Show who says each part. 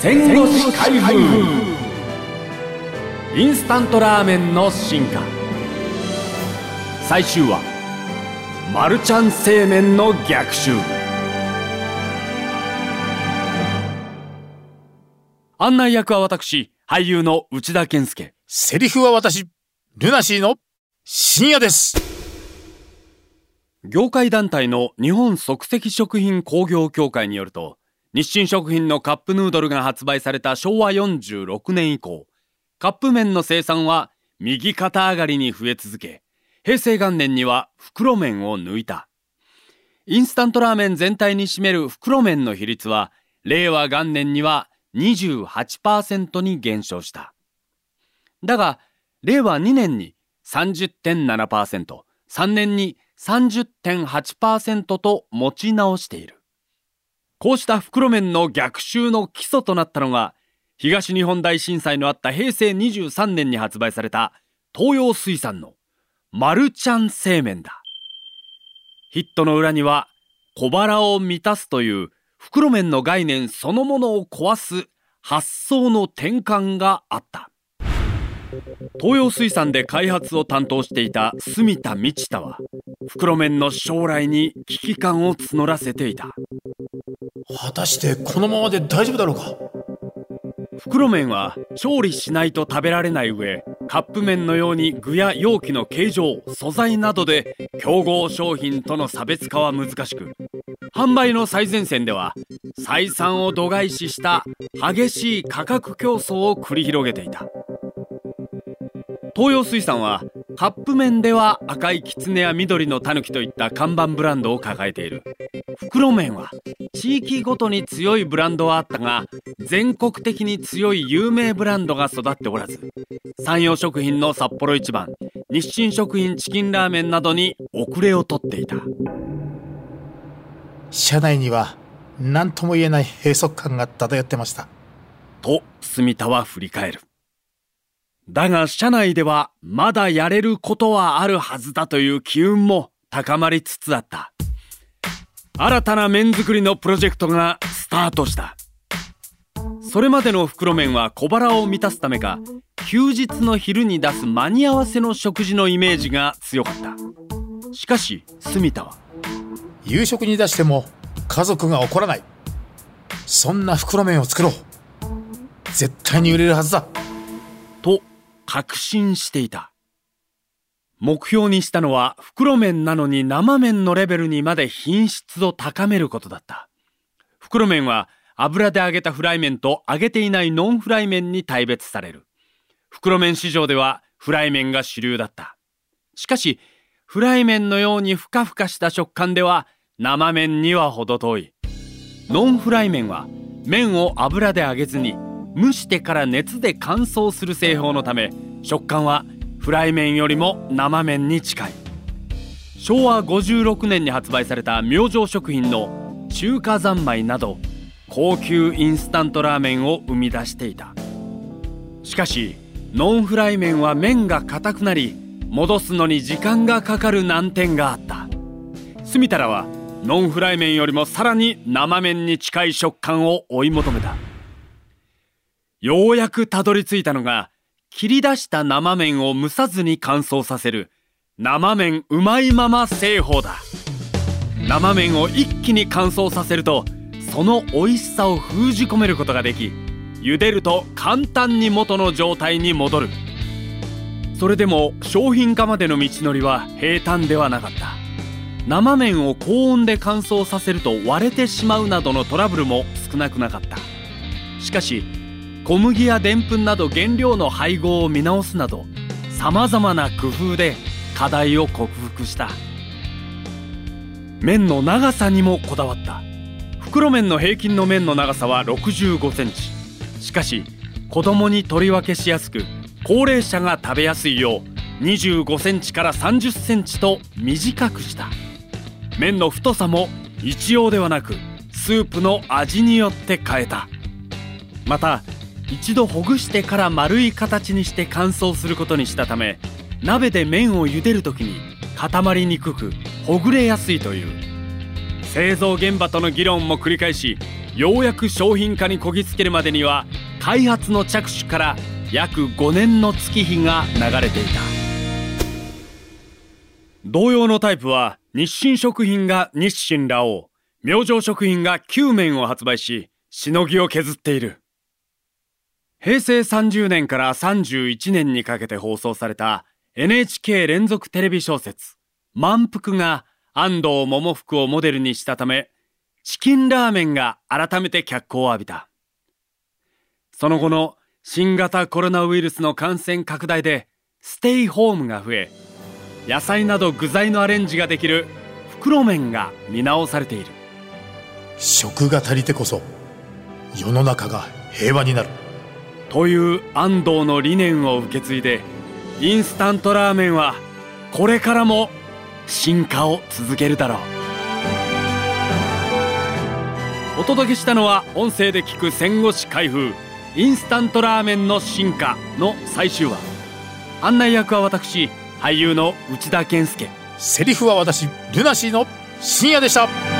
Speaker 1: 戦後史開封インスタントラーメンの進化。最終話。マルちゃん製麺の逆襲。案内役は私俳優の内田健介。
Speaker 2: セリフは私ルナシーの深夜です。
Speaker 1: 業界団体の日本即席食品工業協会によると日清食品のカップヌードルが発売された昭和46年以降カップ麺の生産は右肩上がりに増え続け平成元年には袋麺を抜いたインスタントラーメン全体に占める袋麺の比率は令和元年には28%に減少しただが令和2年に30.7%、3年に30.8%と持ち直している。こうした袋麺の逆襲の基礎となったのが、東日本大震災のあった平成23年に発売された東洋水産のマルちゃん製麺だ。ヒットの裏には小腹を満たすという袋麺の概念そのものを壊す発想の転換があった。東洋水産で開発を担当していた住田道太は袋麺の将来に危機感を募らせていた
Speaker 2: 果たしてこのままで大丈夫だろうか？
Speaker 1: 袋麺は調理しないと食べられない上カップ麺のように具や容器の形状素材などで競合商品との差別化は難しく販売の最前線では採算を度外視した激しい価格競争を繰り広げていた。東洋水産はカップ麺では赤いキツネや緑のタヌキといった看板ブランドを抱えている。袋麺は地域ごとに強いブランドはあったが全国的に強い有名ブランドが育っておらず山陽食品の札幌一番日清食品チキンラーメンなどに遅れをとっていた。
Speaker 2: 社内には何とも言えない閉塞感が漂ってました。
Speaker 1: と住田は振り返るだが社内ではまだやれることはあるはずだという機運も高まりつつあった。新たな麺作りのプロジェクトがスタートした。それまでの袋麺は小腹を満たすためか休日の昼に出す間に合わせの食事のイメージが強かった。しかし住田は
Speaker 2: 夕食に出しても家族が怒らない。そんな袋麺を作ろう。絶対に売れるはずだ。
Speaker 1: 確信していた。目標にしたのは袋麺なのに生麺のレベルにまで品質を高めることだった。袋麺は油で揚げたフライ麺と揚げていないノンフライ麺に大別される。袋麺市場ではフライ麺が主流だった。しかし、フライ麺のようにふかふかした食感では生麺には程遠い。ノンフライ麺は麺を油で揚げずに蒸してから熱で乾燥する製法のため食感はフライ麺よりも生麺に近い。昭和56年に発売された明星食品の中華三昧など高級インスタントラーメンを生み出していた。しかしノンフライ麺は麺が硬くなり戻すのに時間がかかる難点があった。住田らはノンフライ麺よりもさらに生麺に近い食感を追い求めた。ようやくたどり着いたのが、切り出した生麺を蒸さずに乾燥させる、生麺うまいまま製法だ。生麺を一気に乾燥させると、その美味しさを封じ込めることができ、茹でると簡単に元の状態に戻る。それでも商品化までの道のりは平坦ではなかった。生麺を高温で乾燥させると割れてしまうなどのトラブルも少なくなかった。しかし、小麦やでんぷんなど原料の配合を見直すなどさまざまな工夫で課題を克服した。麺の長さにもこだわった。袋麺の平均の麺の長さは6 5センチ。しかし子供に取り分けしやすく高齢者が食べやすいよう25センチから30センチと短くした。麺の太さも一様ではなくスープの味によって変えた。また一度ほぐしてから丸い形にして乾燥することにしたため鍋で麺を茹でる時に固まりにくくほぐれやすいという。製造現場との議論も繰り返しようやく商品化にこぎつけるまでには開発の着手から約5年の月日が流れていた。同様のタイプは日清食品が日清ラオウ明星食品が9麺を発売ししのぎを削っている。平成30年から31年にかけて放送された NHK 連続テレビ小説「満腹」が安藤桃福をモデルにしたためチキンラーメンが改めて脚光を浴びた。その後の新型コロナウイルスの感染拡大でステイホームが増え野菜など具材のアレンジができる袋麺が見直されている。
Speaker 2: 食が足りてこそ世の中が平和になる。
Speaker 1: という安藤の理念を受け継いでインスタントラーメンはこれからも進化を続けるだろう。お届けしたのは音声で聞く戦後史開封インスタントラーメンの進化の最終話。案内役は私俳優の内田健介。
Speaker 2: セリフは私ルナシーの深夜でした。